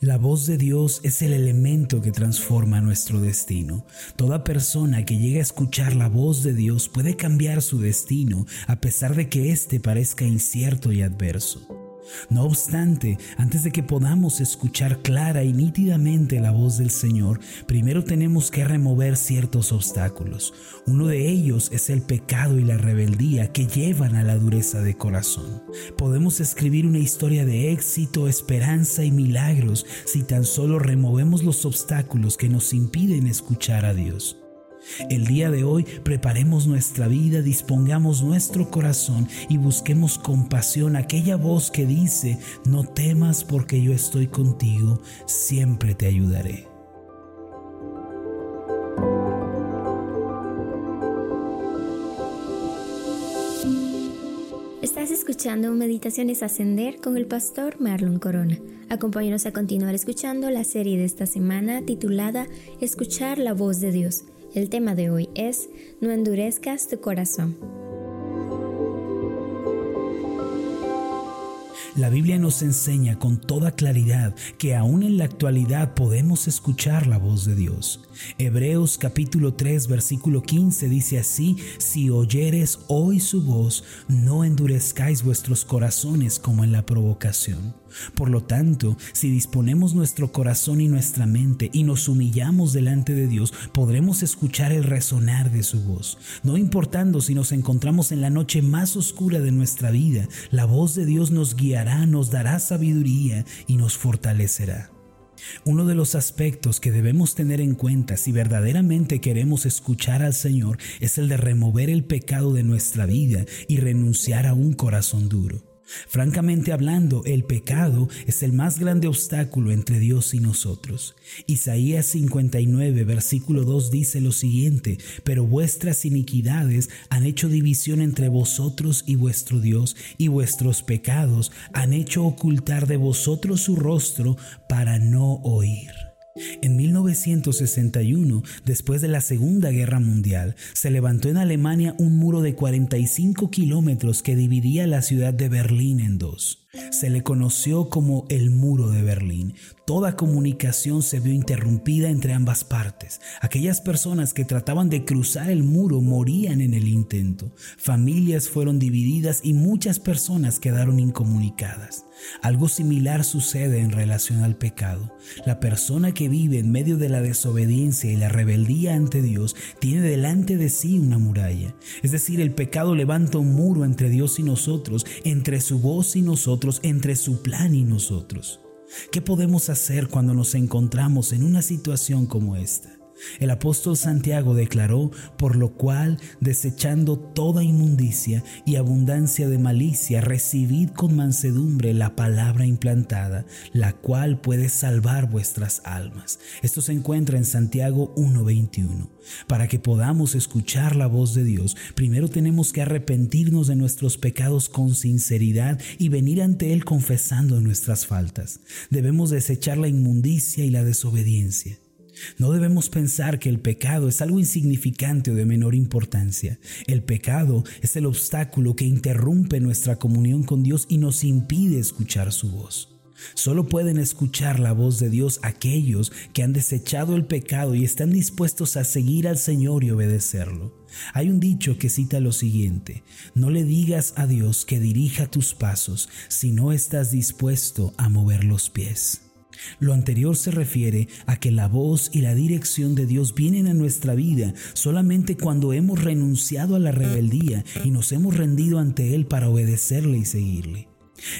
La voz de Dios es el elemento que transforma nuestro destino. Toda persona que llega a escuchar la voz de Dios puede cambiar su destino a pesar de que éste parezca incierto y adverso. No obstante, antes de que podamos escuchar clara y nítidamente la voz del Señor, primero tenemos que remover ciertos obstáculos. Uno de ellos es el pecado y la rebeldía que llevan a la dureza de corazón. Podemos escribir una historia de éxito, esperanza y milagros si tan solo removemos los obstáculos que nos impiden escuchar a Dios. El día de hoy preparemos nuestra vida, dispongamos nuestro corazón y busquemos con pasión aquella voz que dice, no temas porque yo estoy contigo, siempre te ayudaré. Estás escuchando Meditaciones Ascender con el pastor Marlon Corona. Acompáñanos a continuar escuchando la serie de esta semana titulada Escuchar la voz de Dios el tema de hoy es No endurezcas tu corazón. La Biblia nos enseña con toda claridad que aún en la actualidad podemos escuchar la voz de Dios. Hebreos capítulo 3 versículo 15 dice así, si oyeres hoy su voz, no endurezcáis vuestros corazones como en la provocación. Por lo tanto, si disponemos nuestro corazón y nuestra mente y nos humillamos delante de Dios, podremos escuchar el resonar de su voz. No importando si nos encontramos en la noche más oscura de nuestra vida, la voz de Dios nos guiará, nos dará sabiduría y nos fortalecerá. Uno de los aspectos que debemos tener en cuenta si verdaderamente queremos escuchar al Señor es el de remover el pecado de nuestra vida y renunciar a un corazón duro. Francamente hablando, el pecado es el más grande obstáculo entre Dios y nosotros. Isaías 59, versículo 2 dice lo siguiente, pero vuestras iniquidades han hecho división entre vosotros y vuestro Dios, y vuestros pecados han hecho ocultar de vosotros su rostro para no oír. En 1961, después de la Segunda Guerra Mundial, se levantó en Alemania un muro de 45 kilómetros que dividía la ciudad de Berlín en dos. Se le conoció como el muro de Berlín. Toda comunicación se vio interrumpida entre ambas partes. Aquellas personas que trataban de cruzar el muro morían en el intento. Familias fueron divididas y muchas personas quedaron incomunicadas. Algo similar sucede en relación al pecado. La persona que vive en medio de la desobediencia y la rebeldía ante Dios tiene delante de sí una muralla. Es decir, el pecado levanta un muro entre Dios y nosotros, entre su voz y nosotros entre su plan y nosotros. ¿Qué podemos hacer cuando nos encontramos en una situación como esta? El apóstol Santiago declaró, por lo cual, desechando toda inmundicia y abundancia de malicia, recibid con mansedumbre la palabra implantada, la cual puede salvar vuestras almas. Esto se encuentra en Santiago 1.21. Para que podamos escuchar la voz de Dios, primero tenemos que arrepentirnos de nuestros pecados con sinceridad y venir ante Él confesando nuestras faltas. Debemos desechar la inmundicia y la desobediencia. No debemos pensar que el pecado es algo insignificante o de menor importancia. El pecado es el obstáculo que interrumpe nuestra comunión con Dios y nos impide escuchar su voz. Solo pueden escuchar la voz de Dios aquellos que han desechado el pecado y están dispuestos a seguir al Señor y obedecerlo. Hay un dicho que cita lo siguiente, no le digas a Dios que dirija tus pasos si no estás dispuesto a mover los pies. Lo anterior se refiere a que la voz y la dirección de Dios vienen a nuestra vida solamente cuando hemos renunciado a la rebeldía y nos hemos rendido ante Él para obedecerle y seguirle.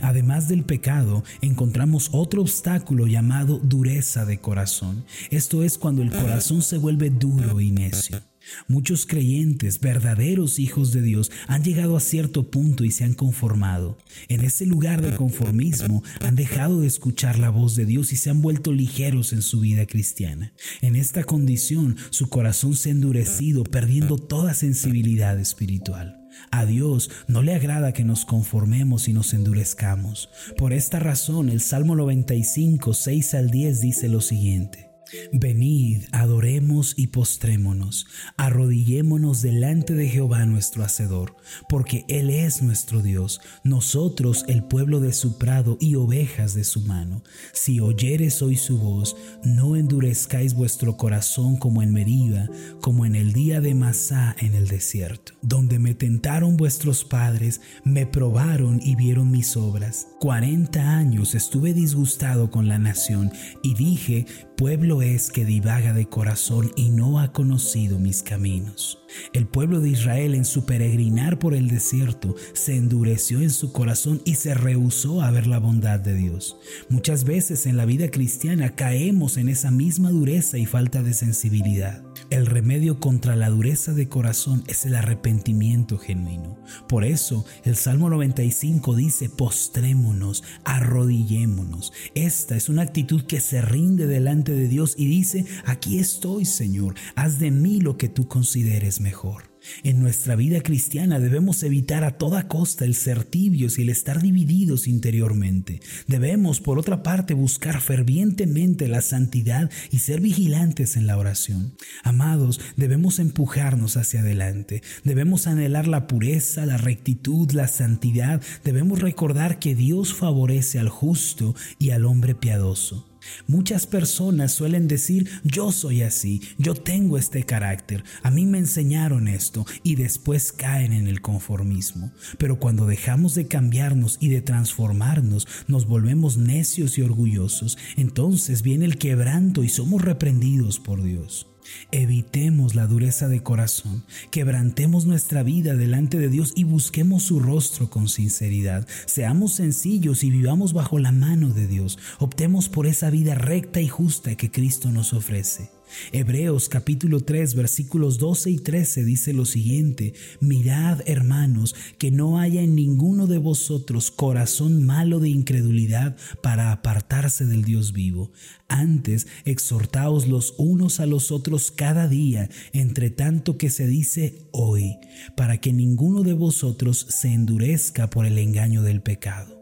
Además del pecado, encontramos otro obstáculo llamado dureza de corazón. Esto es cuando el corazón se vuelve duro y necio. Muchos creyentes, verdaderos hijos de Dios, han llegado a cierto punto y se han conformado. En ese lugar de conformismo han dejado de escuchar la voz de Dios y se han vuelto ligeros en su vida cristiana. En esta condición su corazón se ha endurecido, perdiendo toda sensibilidad espiritual. A Dios no le agrada que nos conformemos y nos endurezcamos. Por esta razón el Salmo 95, 6 al 10 dice lo siguiente. Venid, adoremos y postrémonos, arrodillémonos delante de Jehová nuestro Hacedor, porque Él es nuestro Dios, nosotros el pueblo de su prado y ovejas de su mano. Si oyeres hoy su voz, no endurezcáis vuestro corazón como en Meriba, como en el día de Masá en el desierto, donde me tentaron vuestros padres, me probaron y vieron mis obras. Cuarenta años estuve disgustado con la nación y dije, pueblo es que divaga de corazón y no ha conocido mis caminos. El pueblo de Israel en su peregrinar por el desierto se endureció en su corazón y se rehusó a ver la bondad de Dios. Muchas veces en la vida cristiana caemos en esa misma dureza y falta de sensibilidad. El remedio contra la dureza de corazón es el arrepentimiento genuino. Por eso el Salmo 95 dice, postrémonos, arrodillémonos. Esta es una actitud que se rinde delante de Dios y dice, aquí estoy Señor, haz de mí lo que tú consideres mejor. En nuestra vida cristiana debemos evitar a toda costa el ser tibios y el estar divididos interiormente. Debemos, por otra parte, buscar fervientemente la santidad y ser vigilantes en la oración. Amados, debemos empujarnos hacia adelante. Debemos anhelar la pureza, la rectitud, la santidad. Debemos recordar que Dios favorece al justo y al hombre piadoso. Muchas personas suelen decir, yo soy así, yo tengo este carácter, a mí me enseñaron esto y después caen en el conformismo. Pero cuando dejamos de cambiarnos y de transformarnos, nos volvemos necios y orgullosos, entonces viene el quebranto y somos reprendidos por Dios. Evitemos la dureza de corazón, quebrantemos nuestra vida delante de Dios y busquemos su rostro con sinceridad. Seamos sencillos y vivamos bajo la mano de Dios. Optemos por esa vida recta y justa que Cristo nos ofrece. Hebreos capítulo 3 versículos 12 y 13 dice lo siguiente, mirad hermanos que no haya en ninguno de vosotros corazón malo de incredulidad para apartarse del Dios vivo. Antes exhortaos los unos a los otros cada día, entre tanto que se dice hoy, para que ninguno de vosotros se endurezca por el engaño del pecado.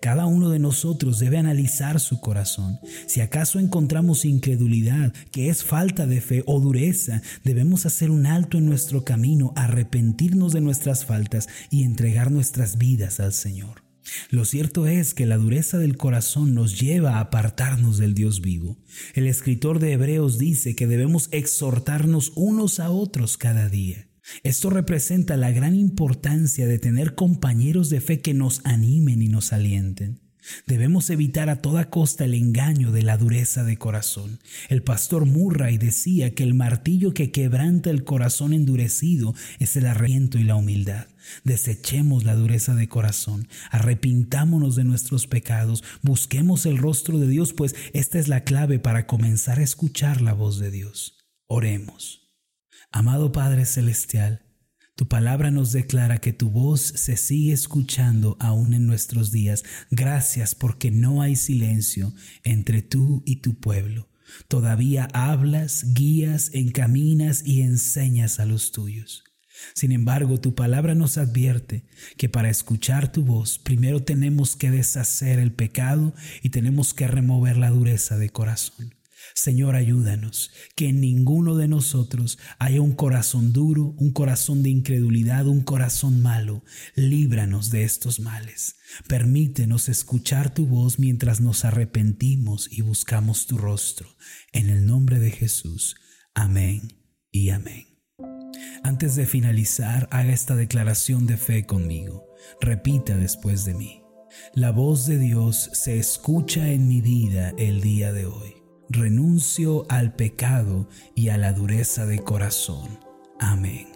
Cada uno de nosotros debe analizar su corazón. Si acaso encontramos incredulidad, que es falta de fe o dureza, debemos hacer un alto en nuestro camino, arrepentirnos de nuestras faltas y entregar nuestras vidas al Señor. Lo cierto es que la dureza del corazón nos lleva a apartarnos del Dios vivo. El escritor de Hebreos dice que debemos exhortarnos unos a otros cada día. Esto representa la gran importancia de tener compañeros de fe que nos animen y nos alienten. Debemos evitar a toda costa el engaño de la dureza de corazón. El pastor Murray decía que el martillo que quebranta el corazón endurecido es el arrepiento y la humildad. Desechemos la dureza de corazón, arrepintámonos de nuestros pecados, busquemos el rostro de Dios, pues esta es la clave para comenzar a escuchar la voz de Dios. Oremos. Amado Padre Celestial, tu palabra nos declara que tu voz se sigue escuchando aún en nuestros días. Gracias porque no hay silencio entre tú y tu pueblo. Todavía hablas, guías, encaminas y enseñas a los tuyos. Sin embargo, tu palabra nos advierte que para escuchar tu voz primero tenemos que deshacer el pecado y tenemos que remover la dureza de corazón. Señor, ayúdanos, que en ninguno de nosotros haya un corazón duro, un corazón de incredulidad, un corazón malo. Líbranos de estos males. Permítenos escuchar tu voz mientras nos arrepentimos y buscamos tu rostro. En el nombre de Jesús. Amén y amén. Antes de finalizar, haga esta declaración de fe conmigo. Repita después de mí. La voz de Dios se escucha en mi vida el día de hoy renuncio al pecado y a la dureza de corazón. Amén.